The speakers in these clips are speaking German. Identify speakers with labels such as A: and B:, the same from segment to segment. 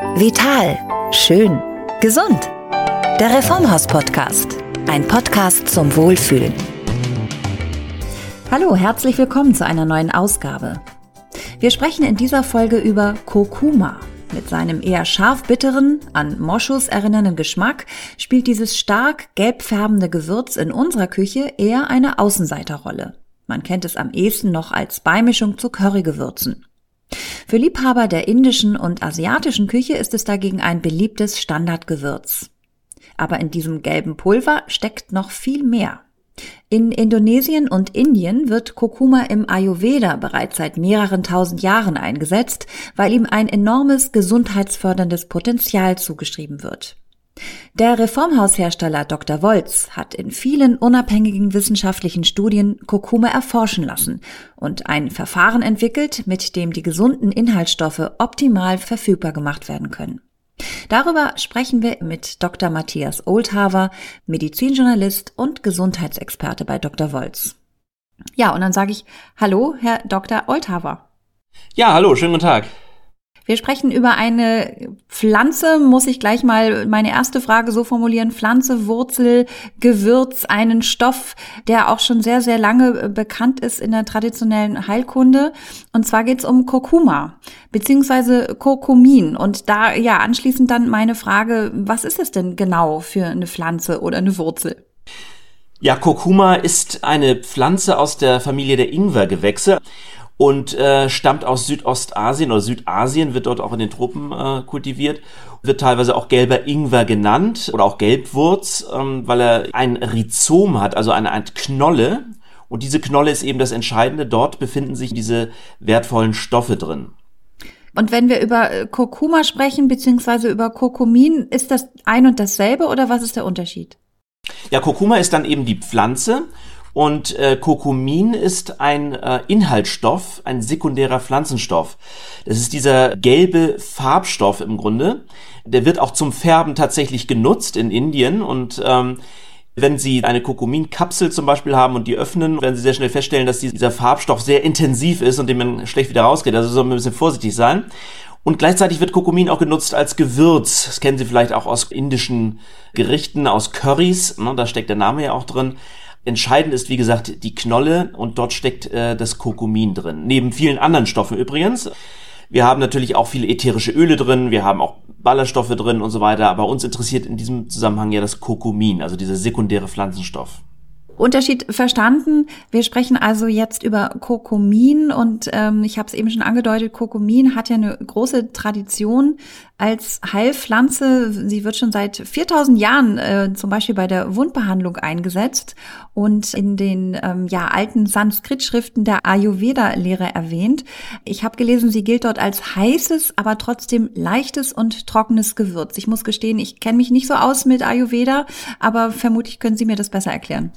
A: Vital. Schön. Gesund. Der Reformhaus-Podcast. Ein Podcast zum Wohlfühlen. Hallo, herzlich willkommen zu einer neuen Ausgabe. Wir sprechen in dieser Folge über Kurkuma. Mit seinem eher scharf-bitteren, an Moschus erinnernden Geschmack spielt dieses stark gelb färbende Gewürz in unserer Küche eher eine Außenseiterrolle. Man kennt es am ehesten noch als Beimischung zu Currygewürzen. Für Liebhaber der indischen und asiatischen Küche ist es dagegen ein beliebtes Standardgewürz. Aber in diesem gelben Pulver steckt noch viel mehr. In Indonesien und Indien wird Kurkuma im Ayurveda bereits seit mehreren tausend Jahren eingesetzt, weil ihm ein enormes gesundheitsförderndes Potenzial zugeschrieben wird. Der Reformhaushersteller Dr. Wolz hat in vielen unabhängigen wissenschaftlichen Studien Kurkuma erforschen lassen und ein Verfahren entwickelt, mit dem die gesunden Inhaltsstoffe optimal verfügbar gemacht werden können. Darüber sprechen wir mit Dr. Matthias Oldhaver, Medizinjournalist und Gesundheitsexperte bei Dr. Wolz. Ja, und dann sage ich Hallo, Herr Dr. Oldhaver.
B: Ja, hallo, schönen guten Tag.
A: Wir sprechen über eine Pflanze, muss ich gleich mal meine erste Frage so formulieren. Pflanze, Wurzel, Gewürz, einen Stoff, der auch schon sehr, sehr lange bekannt ist in der traditionellen Heilkunde. Und zwar geht es um Kurkuma, beziehungsweise Kurkumin. Und da, ja, anschließend dann meine Frage, was ist es denn genau für eine Pflanze oder eine Wurzel?
B: Ja, Kurkuma ist eine Pflanze aus der Familie der Ingwergewächse und äh, stammt aus Südostasien oder Südasien, wird dort auch in den Tropen äh, kultiviert, wird teilweise auch gelber Ingwer genannt oder auch Gelbwurz, ähm, weil er ein Rhizom hat, also eine Art Knolle. Und diese Knolle ist eben das Entscheidende. Dort befinden sich diese wertvollen Stoffe drin.
A: Und wenn wir über äh, Kurkuma sprechen, beziehungsweise über Kurkumin, ist das ein und dasselbe oder was ist der Unterschied?
B: Ja, Kurkuma ist dann eben die Pflanze und äh, Kurkumin ist ein äh, Inhaltsstoff, ein sekundärer Pflanzenstoff. Das ist dieser gelbe Farbstoff im Grunde. Der wird auch zum Färben tatsächlich genutzt in Indien und ähm, wenn Sie eine Kurkuminkapsel zum Beispiel haben und die öffnen, werden Sie sehr schnell feststellen, dass dieser Farbstoff sehr intensiv ist und dem man schlecht wieder rausgeht. Also soll man ein bisschen vorsichtig sein. Und gleichzeitig wird Kurkumin auch genutzt als Gewürz. Das kennen Sie vielleicht auch aus indischen Gerichten, aus Currys. Ne, da steckt der Name ja auch drin. Entscheidend ist, wie gesagt, die Knolle und dort steckt äh, das Kurkumin drin. Neben vielen anderen Stoffen übrigens. Wir haben natürlich auch viele ätherische Öle drin, wir haben auch Ballaststoffe drin und so weiter, aber uns interessiert in diesem Zusammenhang ja das Kurkumin, also dieser sekundäre Pflanzenstoff.
A: Unterschied verstanden. Wir sprechen also jetzt über Kurkumin und ähm, ich habe es eben schon angedeutet, Kurkumin hat ja eine große Tradition als Heilpflanze. Sie wird schon seit 4000 Jahren äh, zum Beispiel bei der Wundbehandlung eingesetzt und in den ähm, ja, alten Sanskrit-Schriften der Ayurveda-Lehre erwähnt. Ich habe gelesen, sie gilt dort als heißes, aber trotzdem leichtes und trockenes Gewürz. Ich muss gestehen, ich kenne mich nicht so aus mit Ayurveda, aber vermutlich können Sie mir das besser erklären.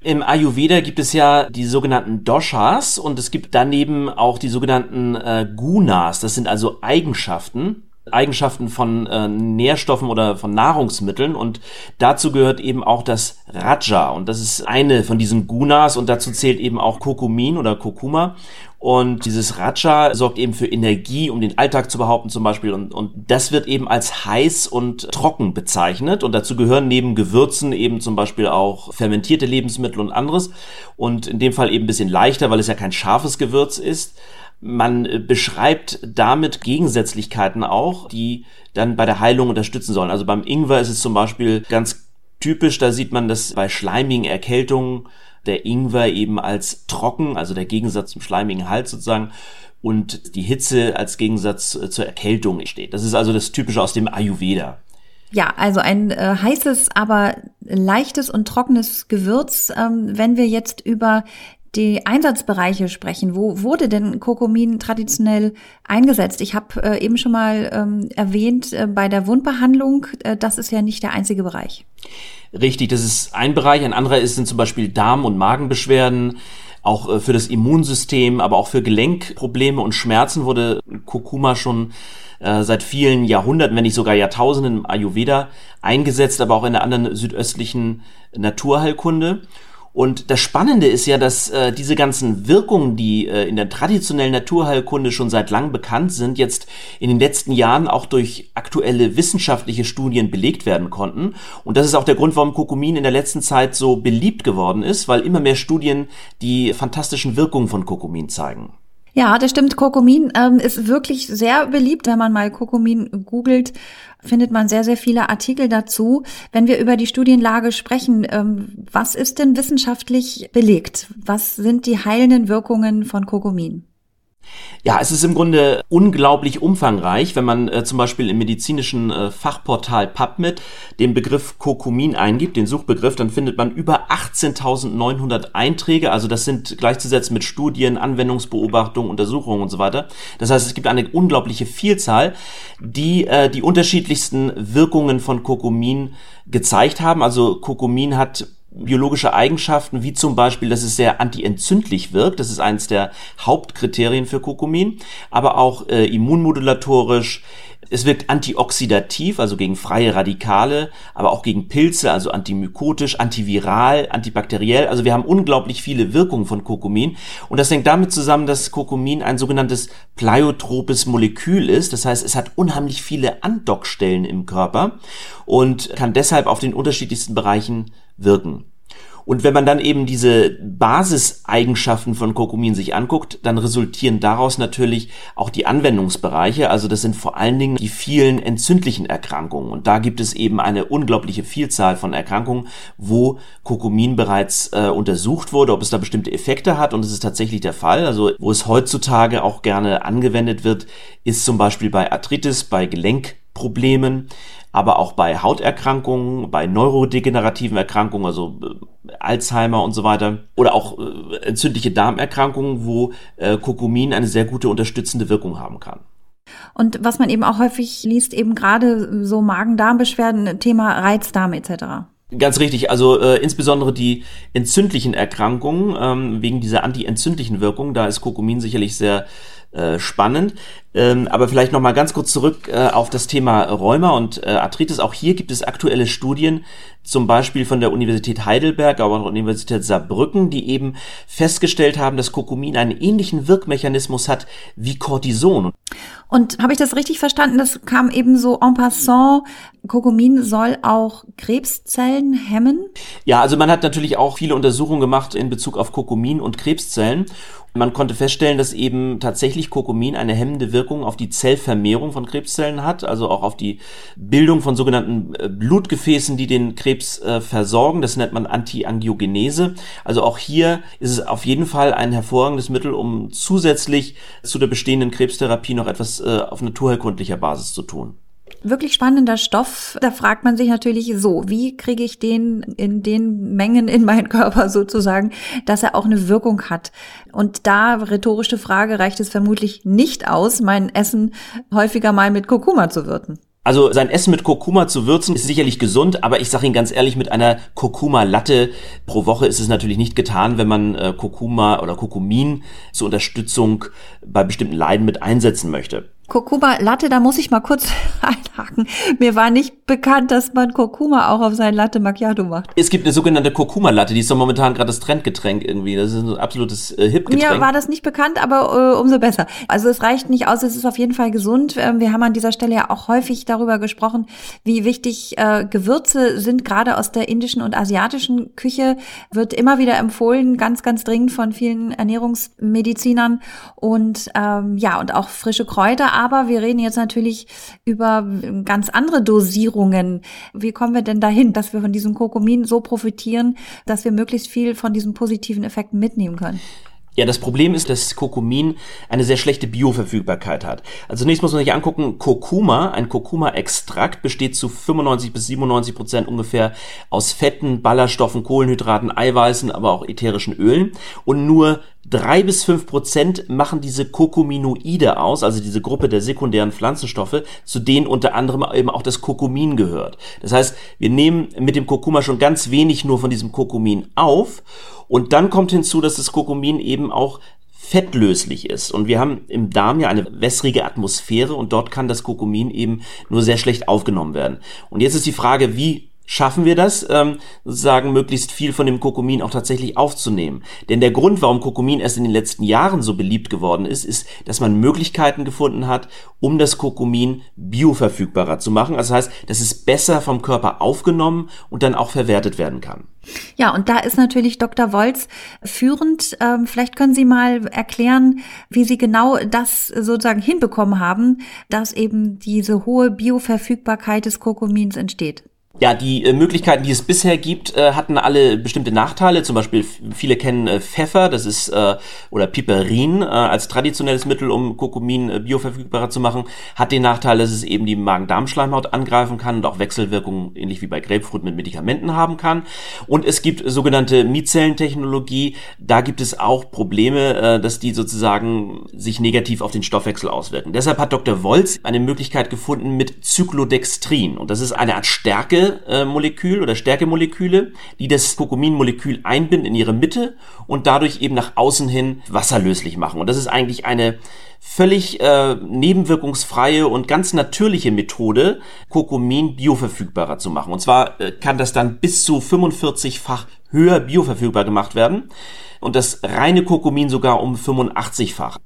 B: Im Ayurveda gibt es ja die sogenannten Doshas und es gibt daneben auch die sogenannten äh, Gunas. Das sind also Eigenschaften, Eigenschaften von äh, Nährstoffen oder von Nahrungsmitteln und dazu gehört eben auch das Raja und das ist eine von diesen Gunas und dazu zählt eben auch Kurkumin oder Kurkuma und dieses Raja sorgt eben für Energie, um den Alltag zu behaupten zum Beispiel. Und, und das wird eben als heiß und trocken bezeichnet. Und dazu gehören neben Gewürzen eben zum Beispiel auch fermentierte Lebensmittel und anderes. Und in dem Fall eben ein bisschen leichter, weil es ja kein scharfes Gewürz ist. Man äh, beschreibt damit Gegensätzlichkeiten auch, die dann bei der Heilung unterstützen sollen. Also beim Ingwer ist es zum Beispiel ganz typisch, da sieht man das bei schleimigen Erkältungen der Ingwer eben als trocken, also der Gegensatz zum schleimigen Hals sozusagen, und die Hitze als Gegensatz äh, zur Erkältung steht. Das ist also das Typische aus dem Ayurveda.
A: Ja, also ein äh, heißes, aber leichtes und trockenes Gewürz. Ähm, wenn wir jetzt über die Einsatzbereiche sprechen. Wo wurde denn Kurkumin traditionell eingesetzt? Ich habe äh, eben schon mal ähm, erwähnt, äh, bei der Wundbehandlung, äh, das ist ja nicht der einzige Bereich.
B: Richtig, das ist ein Bereich. Ein anderer ist, sind zum Beispiel Darm- und Magenbeschwerden. Auch äh, für das Immunsystem, aber auch für Gelenkprobleme und Schmerzen wurde Kurkuma schon äh, seit vielen Jahrhunderten, wenn nicht sogar Jahrtausenden im Ayurveda eingesetzt, aber auch in der anderen südöstlichen Naturheilkunde. Und das Spannende ist ja, dass äh, diese ganzen Wirkungen, die äh, in der traditionellen Naturheilkunde schon seit langem bekannt sind, jetzt in den letzten Jahren auch durch aktuelle wissenschaftliche Studien belegt werden konnten. Und das ist auch der Grund, warum Kokumin in der letzten Zeit so beliebt geworden ist, weil immer mehr Studien die fantastischen Wirkungen von Kokumin zeigen.
A: Ja, das stimmt. Kokumin ähm, ist wirklich sehr beliebt. Wenn man mal Kokumin googelt, findet man sehr, sehr viele Artikel dazu. Wenn wir über die Studienlage sprechen, ähm, was ist denn wissenschaftlich belegt? Was sind die heilenden Wirkungen von Kokumin?
B: Ja, es ist im Grunde unglaublich umfangreich, wenn man äh, zum Beispiel im medizinischen äh, Fachportal PubMed den Begriff Kokumin eingibt, den Suchbegriff, dann findet man über 18.900 Einträge. Also das sind gleichzusetzen mit Studien, Anwendungsbeobachtungen, Untersuchungen und so weiter. Das heißt, es gibt eine unglaubliche Vielzahl, die äh, die unterschiedlichsten Wirkungen von Kokumin gezeigt haben. Also Kokumin hat biologische Eigenschaften, wie zum Beispiel, dass es sehr antientzündlich wirkt. Das ist eines der Hauptkriterien für Kurkumin. Aber auch äh, immunmodulatorisch. Es wirkt antioxidativ, also gegen freie Radikale, aber auch gegen Pilze, also antimykotisch, antiviral, antibakteriell. Also wir haben unglaublich viele Wirkungen von Kurkumin. Und das hängt damit zusammen, dass Kurkumin ein sogenanntes pleiotropes Molekül ist. Das heißt, es hat unheimlich viele Andockstellen im Körper und kann deshalb auf den unterschiedlichsten Bereichen wirken. Und wenn man dann eben diese Basiseigenschaften von Kurkumin sich anguckt, dann resultieren daraus natürlich auch die Anwendungsbereiche. Also das sind vor allen Dingen die vielen entzündlichen Erkrankungen. Und da gibt es eben eine unglaubliche Vielzahl von Erkrankungen, wo Kurkumin bereits äh, untersucht wurde, ob es da bestimmte Effekte hat. Und es ist tatsächlich der Fall. Also wo es heutzutage auch gerne angewendet wird, ist zum Beispiel bei Arthritis, bei Gelenkproblemen aber auch bei Hauterkrankungen, bei neurodegenerativen Erkrankungen, also äh, Alzheimer und so weiter, oder auch äh, entzündliche Darmerkrankungen, wo äh, Kurkumin eine sehr gute unterstützende Wirkung haben kann.
A: Und was man eben auch häufig liest, eben gerade so Magen-Darm-Beschwerden, Thema Reizdarm etc.
B: Ganz richtig, also äh, insbesondere die entzündlichen Erkrankungen ähm, wegen dieser anti-entzündlichen Wirkung, da ist Kurkumin sicherlich sehr äh, spannend. Ähm, aber vielleicht noch mal ganz kurz zurück äh, auf das Thema Rheuma und äh, Arthritis. Auch hier gibt es aktuelle Studien, zum Beispiel von der Universität Heidelberg, aber auch der Universität Saarbrücken, die eben festgestellt haben, dass Kokumin einen ähnlichen Wirkmechanismus hat wie Cortison.
A: Und habe ich das richtig verstanden? Das kam eben so en passant. Kokumin soll auch Krebszellen hemmen?
B: Ja, also man hat natürlich auch viele Untersuchungen gemacht in Bezug auf Kokumin und Krebszellen. Man konnte feststellen, dass eben tatsächlich Kokumin eine hemmende Wirkung auf die Zellvermehrung von Krebszellen hat, also auch auf die Bildung von sogenannten äh, Blutgefäßen, die den Krebs äh, versorgen. Das nennt man Antiangiogenese. Also auch hier ist es auf jeden Fall ein hervorragendes Mittel, um zusätzlich zu der bestehenden Krebstherapie noch etwas äh, auf naturheilkundlicher Basis zu tun
A: wirklich spannender Stoff. Da fragt man sich natürlich so, wie kriege ich den in den Mengen in meinen Körper sozusagen, dass er auch eine Wirkung hat. Und da rhetorische Frage reicht es vermutlich nicht aus, mein Essen häufiger mal mit Kurkuma zu würzen.
B: Also sein Essen mit Kurkuma zu würzen ist sicherlich gesund, aber ich sage Ihnen ganz ehrlich, mit einer Kurkuma-Latte pro Woche ist es natürlich nicht getan, wenn man äh, Kurkuma oder Kurkumin zur Unterstützung bei bestimmten Leiden mit einsetzen möchte.
A: Kurkuma Latte, da muss ich mal kurz einhaken. Mir war nicht bekannt, dass man Kurkuma auch auf sein Latte Macchiato macht.
B: Es gibt eine sogenannte Kurkuma Latte, die ist doch momentan gerade das Trendgetränk irgendwie. Das ist ein absolutes äh, Hip-Getränk.
A: Mir war das nicht bekannt, aber äh, umso besser. Also es reicht nicht aus, es ist auf jeden Fall gesund. Ähm, wir haben an dieser Stelle ja auch häufig darüber gesprochen, wie wichtig äh, Gewürze sind, gerade aus der indischen und asiatischen Küche. Wird immer wieder empfohlen, ganz, ganz dringend von vielen Ernährungsmedizinern. Und ähm, ja, und auch frische Kräuter aber wir reden jetzt natürlich über ganz andere Dosierungen. Wie kommen wir denn dahin, dass wir von diesem Kokumin so profitieren, dass wir möglichst viel von diesen positiven Effekten mitnehmen können?
B: Ja, das Problem ist, dass Kurkumin eine sehr schlechte Bioverfügbarkeit hat. Also zunächst muss man sich angucken, Kurkuma, ein Kurkuma-Extrakt besteht zu 95 bis 97 Prozent ungefähr aus Fetten, Ballaststoffen, Kohlenhydraten, Eiweißen, aber auch ätherischen Ölen und nur drei bis fünf Prozent machen diese Kurkuminoide aus, also diese Gruppe der sekundären Pflanzenstoffe, zu denen unter anderem eben auch das Kurkumin gehört. Das heißt, wir nehmen mit dem Kurkuma schon ganz wenig nur von diesem Kurkumin auf und dann kommt hinzu, dass das Kurkumin eben auch fettlöslich ist. Und wir haben im Darm ja eine wässrige Atmosphäre und dort kann das Kurkumin eben nur sehr schlecht aufgenommen werden. Und jetzt ist die Frage, wie schaffen wir das, ähm, sozusagen möglichst viel von dem Kokumin auch tatsächlich aufzunehmen. Denn der Grund, warum Kokumin erst in den letzten Jahren so beliebt geworden ist, ist, dass man Möglichkeiten gefunden hat, um das Kokumin bioverfügbarer zu machen. Also das heißt, dass es besser vom Körper aufgenommen und dann auch verwertet werden kann.
A: Ja, und da ist natürlich Dr. Wolz führend. Ähm, vielleicht können Sie mal erklären, wie Sie genau das sozusagen hinbekommen haben, dass eben diese hohe Bioverfügbarkeit des Kokumins entsteht.
B: Ja, die äh, Möglichkeiten, die es bisher gibt, äh, hatten alle bestimmte Nachteile. Zum Beispiel viele kennen äh, Pfeffer, das ist äh, oder Piperin äh, als traditionelles Mittel, um Kokumin äh, bioverfügbarer zu machen, hat den Nachteil, dass es eben die Magen-Darm-Schleimhaut angreifen kann und auch Wechselwirkungen ähnlich wie bei Grapefruit mit Medikamenten haben kann. Und es gibt sogenannte Mizellentechnologie. Da gibt es auch Probleme, äh, dass die sozusagen sich negativ auf den Stoffwechsel auswirken. Deshalb hat Dr. Wolz eine Möglichkeit gefunden mit Cyclodextrin und das ist eine Art Stärke Molekül oder Stärkemoleküle, die das Kokuminmolekül einbinden in ihre Mitte und dadurch eben nach außen hin wasserlöslich machen. Und das ist eigentlich eine völlig äh, nebenwirkungsfreie und ganz natürliche Methode, Kokumin bioverfügbarer zu machen. Und zwar äh, kann das dann bis zu 45-fach höher bioverfügbar gemacht werden und das reine Kokumin sogar um 85-fach.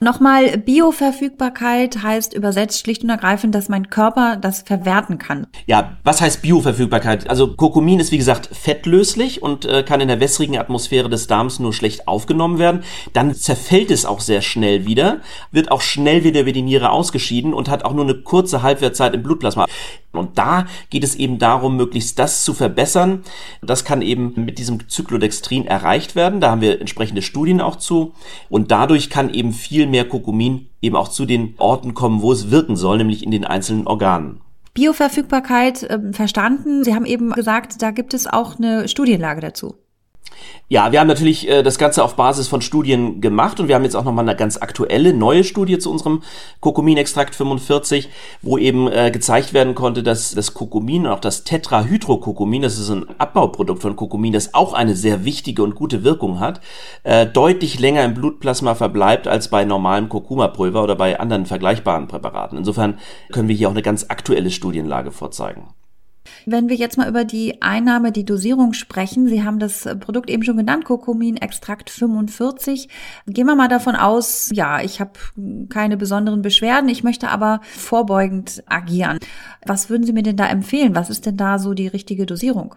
A: Nochmal, Bioverfügbarkeit heißt übersetzt schlicht und ergreifend, dass mein Körper das verwerten kann.
B: Ja, was heißt Bioverfügbarkeit? Also Kokumin ist wie gesagt fettlöslich und äh, kann in der wässrigen Atmosphäre des Darms nur schlecht aufgenommen werden. Dann zerfällt es auch sehr schnell wieder, wird auch schnell wieder über die Niere ausgeschieden und hat auch nur eine kurze Halbwertzeit im Blutplasma. Und da geht es eben darum, möglichst das zu verbessern. Das kann eben mit diesem Cyclodextrin erreicht werden. Da haben wir entsprechende Studien auch zu. Und dadurch kann eben viel mehr Kokumin eben auch zu den Orten kommen, wo es wirken soll, nämlich in den einzelnen Organen.
A: Bioverfügbarkeit äh, verstanden. Sie haben eben gesagt, da gibt es auch eine Studienlage dazu.
B: Ja, wir haben natürlich äh, das Ganze auf Basis von Studien gemacht und wir haben jetzt auch nochmal eine ganz aktuelle neue Studie zu unserem Kokuminextrakt 45, wo eben äh, gezeigt werden konnte, dass das Kokumin und auch das Tetrahydrokokumin, das ist ein Abbauprodukt von Kokumin, das auch eine sehr wichtige und gute Wirkung hat, äh, deutlich länger im Blutplasma verbleibt als bei normalem Kurkuma-Pulver oder bei anderen vergleichbaren Präparaten. Insofern können wir hier auch eine ganz aktuelle Studienlage vorzeigen.
A: Wenn wir jetzt mal über die Einnahme, die Dosierung sprechen, Sie haben das Produkt eben schon genannt, Kokumin Extrakt 45. Gehen wir mal davon aus, ja, ich habe keine besonderen Beschwerden, ich möchte aber vorbeugend agieren. Was würden Sie mir denn da empfehlen? Was ist denn da so die richtige Dosierung?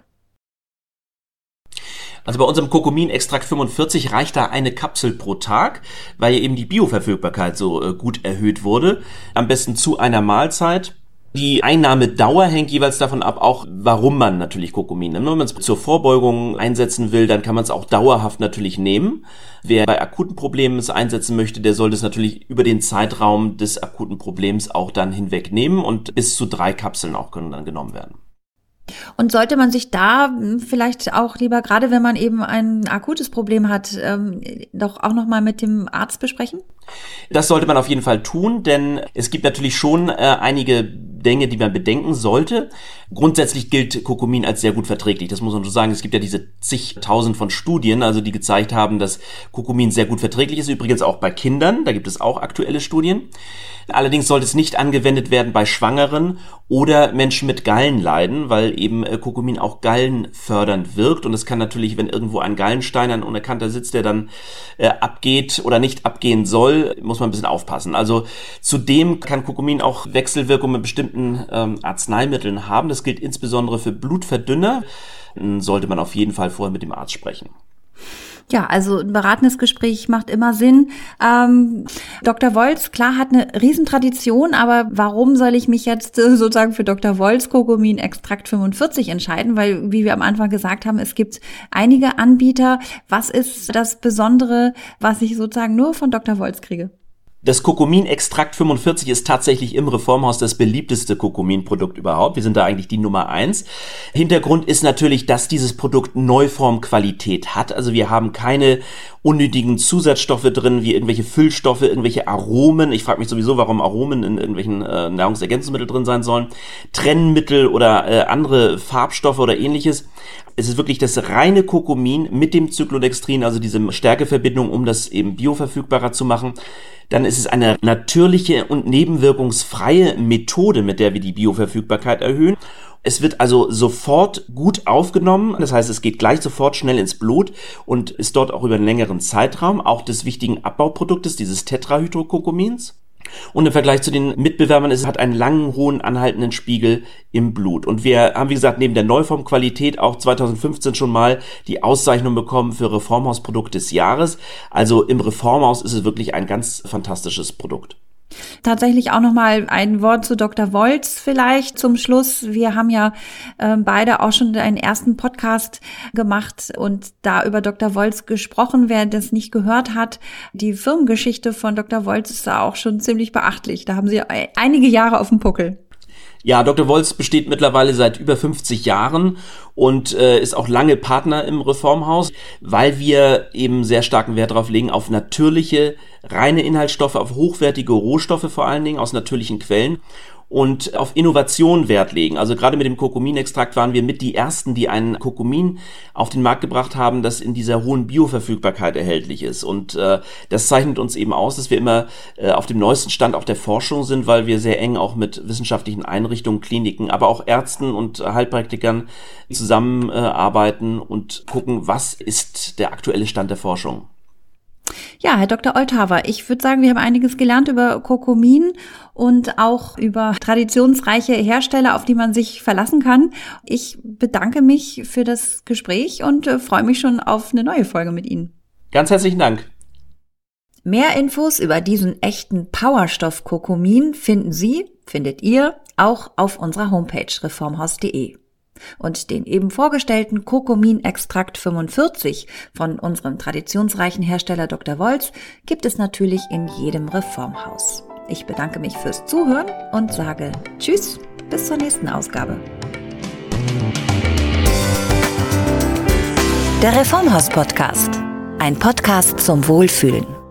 B: Also bei unserem Kokumin-Extrakt 45 reicht da eine Kapsel pro Tag, weil eben die Bioverfügbarkeit so äh, gut erhöht wurde. Am besten zu einer Mahlzeit die Einnahmedauer hängt jeweils davon ab, auch warum man natürlich Kokumin nimmt. Wenn man es zur Vorbeugung einsetzen will, dann kann man es auch dauerhaft natürlich nehmen. Wer bei akuten Problemen es einsetzen möchte, der sollte es natürlich über den Zeitraum des akuten Problems auch dann hinweg nehmen und bis zu drei Kapseln auch können dann genommen werden.
A: Und sollte man sich da hm, vielleicht auch lieber, gerade wenn man eben ein akutes Problem hat, ähm, doch auch nochmal mit dem Arzt besprechen?
B: Das sollte man auf jeden Fall tun, denn es gibt natürlich schon äh, einige Dinge, die man bedenken sollte. Grundsätzlich gilt Kokumin als sehr gut verträglich. Das muss man so sagen. Es gibt ja diese zigtausend von Studien, also die gezeigt haben, dass Kokumin sehr gut verträglich ist. Übrigens auch bei Kindern. Da gibt es auch aktuelle Studien. Allerdings sollte es nicht angewendet werden bei Schwangeren oder Menschen mit Gallenleiden, weil eben äh, Kokumin auch gallenfördernd wirkt. Und es kann natürlich, wenn irgendwo ein Gallenstein, ein unerkannter Sitz, der dann äh, abgeht oder nicht abgehen soll, muss man ein bisschen aufpassen. Also zudem kann Kokumin auch Wechselwirkungen mit bestimmten ähm, Arzneimitteln haben. Das gilt insbesondere für Blutverdünner. Sollte man auf jeden Fall vorher mit dem Arzt sprechen.
A: Ja, also ein beratendes Gespräch macht immer Sinn. Ähm, Dr. Wolz, klar, hat eine Riesentradition, aber warum soll ich mich jetzt äh, sozusagen für Dr. Wolz Kokumin Extrakt 45 entscheiden? Weil, wie wir am Anfang gesagt haben, es gibt einige Anbieter. Was ist das Besondere, was ich sozusagen nur von Dr. Wolz kriege?
B: Das Kokumin-Extrakt 45 ist tatsächlich im Reformhaus das beliebteste Kokumin-Produkt überhaupt. Wir sind da eigentlich die Nummer eins. Hintergrund ist natürlich, dass dieses Produkt Neuformqualität hat. Also wir haben keine unnötigen Zusatzstoffe drin, wie irgendwelche Füllstoffe, irgendwelche Aromen. Ich frage mich sowieso, warum Aromen in irgendwelchen äh, Nahrungsergänzungsmitteln drin sein sollen. Trennmittel oder äh, andere Farbstoffe oder ähnliches. Es ist wirklich das reine Kokumin mit dem Cyclodextrin, also diese Stärkeverbindung, um das eben bioverfügbarer zu machen dann es eine natürliche und nebenwirkungsfreie Methode, mit der wir die Bioverfügbarkeit erhöhen. Es wird also sofort gut aufgenommen. Das heißt, es geht gleich sofort schnell ins Blut und ist dort auch über einen längeren Zeitraum auch des wichtigen Abbauproduktes, dieses Tetrahydrokokumins. Und im Vergleich zu den Mitbewerbern es hat einen langen, hohen, anhaltenden Spiegel im Blut. Und wir haben, wie gesagt, neben der Neuformqualität auch 2015 schon mal die Auszeichnung bekommen für Reformhausprodukt des Jahres. Also im Reformhaus ist es wirklich ein ganz fantastisches Produkt.
A: Tatsächlich auch noch mal ein Wort zu Dr. Wolz vielleicht zum Schluss. Wir haben ja äh, beide auch schon einen ersten Podcast gemacht und da über Dr. Wolz gesprochen. Wer das nicht gehört hat, die Firmengeschichte von Dr. Wolz ist da auch schon ziemlich beachtlich. Da haben sie einige Jahre auf dem Puckel.
B: Ja, Dr. Wolz besteht mittlerweile seit über 50 Jahren und äh, ist auch lange Partner im Reformhaus, weil wir eben sehr starken Wert darauf legen, auf natürliche, reine Inhaltsstoffe, auf hochwertige Rohstoffe vor allen Dingen aus natürlichen Quellen und auf Innovation Wert legen. Also gerade mit dem Kurkuminextrakt waren wir mit die ersten, die einen Kurkumin auf den Markt gebracht haben, das in dieser hohen Bioverfügbarkeit erhältlich ist. Und äh, das zeichnet uns eben aus, dass wir immer äh, auf dem neuesten Stand auch der Forschung sind, weil wir sehr eng auch mit wissenschaftlichen Einrichtungen, Kliniken, aber auch Ärzten und Heilpraktikern zusammenarbeiten äh, und gucken, was ist der aktuelle Stand der Forschung.
A: Ja, Herr Dr. Olthaver, ich würde sagen, wir haben einiges gelernt über Kurkumin und auch über traditionsreiche Hersteller, auf die man sich verlassen kann. Ich bedanke mich für das Gespräch und äh, freue mich schon auf eine neue Folge mit Ihnen.
B: Ganz herzlichen Dank.
A: Mehr Infos über diesen echten Powerstoff Kurkumin finden Sie, findet ihr, auch auf unserer Homepage reformhaus.de. Und den eben vorgestellten Kurkumin-Extrakt 45 von unserem traditionsreichen Hersteller Dr. Wolz gibt es natürlich in jedem Reformhaus. Ich bedanke mich fürs Zuhören und sage Tschüss, bis zur nächsten Ausgabe. Der Reformhaus Podcast. Ein Podcast zum Wohlfühlen.